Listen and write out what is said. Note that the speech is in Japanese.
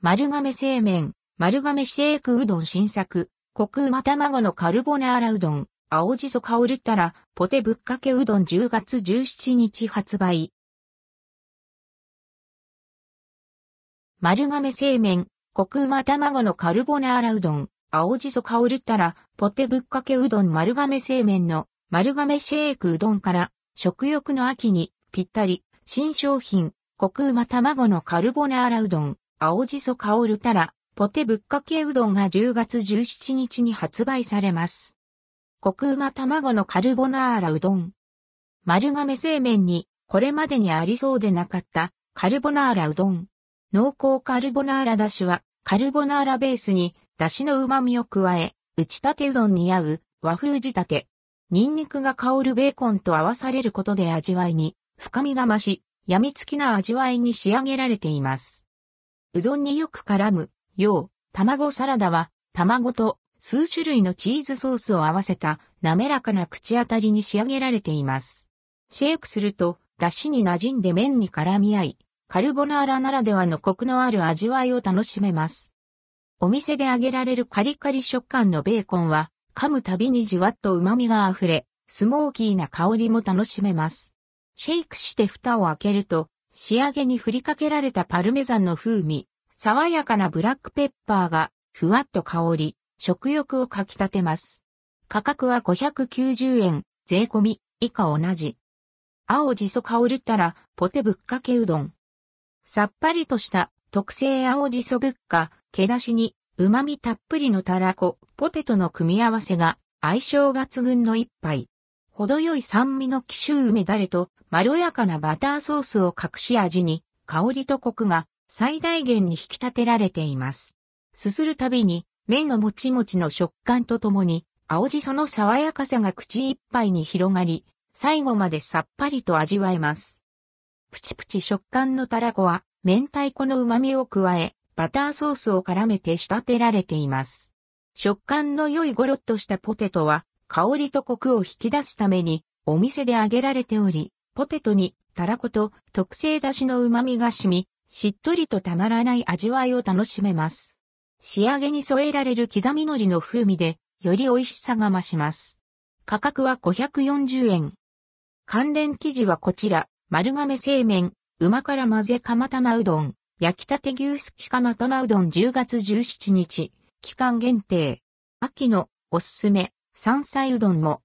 丸亀製麺、丸亀シェイクうどん新作、コクうま卵のカルボナーラうどん、青じそ香るったら、ポテぶっかけうどん10月17日発売。丸亀製麺、コクうま卵のカルボナーラうどん、青じそ香るったら、ポテぶっかけうどん丸亀製麺の丸亀シェイクうどんから、食欲の秋にぴったり、新商品、コクうま卵のカルボナーラうどん、青じそ香るたら、ポテぶっかけうどんが10月17日に発売されます。コクうま卵のカルボナーラうどん。丸亀製麺に、これまでにありそうでなかった、カルボナーラうどん。濃厚カルボナーラだしは、カルボナーラベースに、だしの旨味を加え、打ち立てうどんに合う、和風仕立て。ニンニクが香るベーコンと合わされることで味わいに、深みが増し、病みつきな味わいに仕上げられています。うどんによく絡む、よう、卵サラダは、卵と数種類のチーズソースを合わせた滑らかな口当たりに仕上げられています。シェイクすると、出汁に馴染んで麺に絡み合い、カルボナーラならではのコクのある味わいを楽しめます。お店で揚げられるカリカリ食感のベーコンは、噛むたびにじわっと旨味が溢れ、スモーキーな香りも楽しめます。シェイクして蓋を開けると、仕上げに振りかけられたパルメザンの風味、爽やかなブラックペッパーがふわっと香り、食欲をかき立てます。価格は590円、税込み、以下同じ。青じそ香るったら、ポテぶっかけうどん。さっぱりとした特製青じそぶっか、毛出しに、旨味たっぷりのたらこ、ポテトの組み合わせが相性抜群の一杯。程よい酸味の紀州梅だれとまろやかなバターソースを隠し味に、香りとコクが最大限に引き立てられています。すするたびに麺のもちもちの食感とともに、青じその爽やかさが口いっぱいに広がり、最後までさっぱりと味わえます。プチプチ食感のたらこは、明太子の旨味を加え、バターソースを絡めて仕立てられています。食感の良いゴロッとしたポテトは、香りとコクを引き出すために、お店で揚げられており、ポテトにたらこと特製だしの旨味が染み、しっとりとたまらない味わいを楽しめます。仕上げに添えられる刻み海苔の風味で、より美味しさが増します。価格は540円。関連記事はこちら、丸亀製麺、馬から混ぜ釜玉うどん、焼きたて牛すき釜玉うどん10月17日、期間限定。秋のおすすめ、山菜うどんも